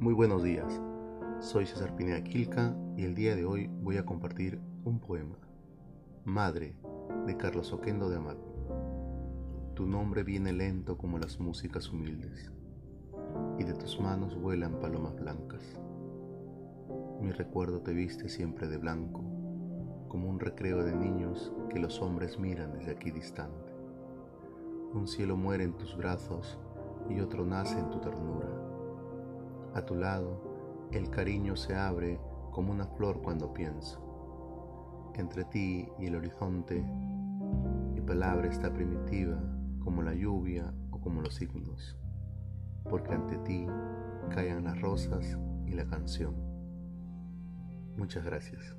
Muy buenos días, soy César Pineda Quilca y el día de hoy voy a compartir un poema, Madre, de Carlos Oquendo de Amat. Tu nombre viene lento como las músicas humildes, y de tus manos vuelan palomas blancas. Mi recuerdo te viste siempre de blanco, como un recreo de niños que los hombres miran desde aquí distante. Un cielo muere en tus brazos y otro nace en tu ternura. A tu lado, el cariño se abre como una flor cuando pienso. Entre ti y el horizonte, mi palabra está primitiva como la lluvia o como los signos, porque ante ti caen las rosas y la canción. Muchas gracias.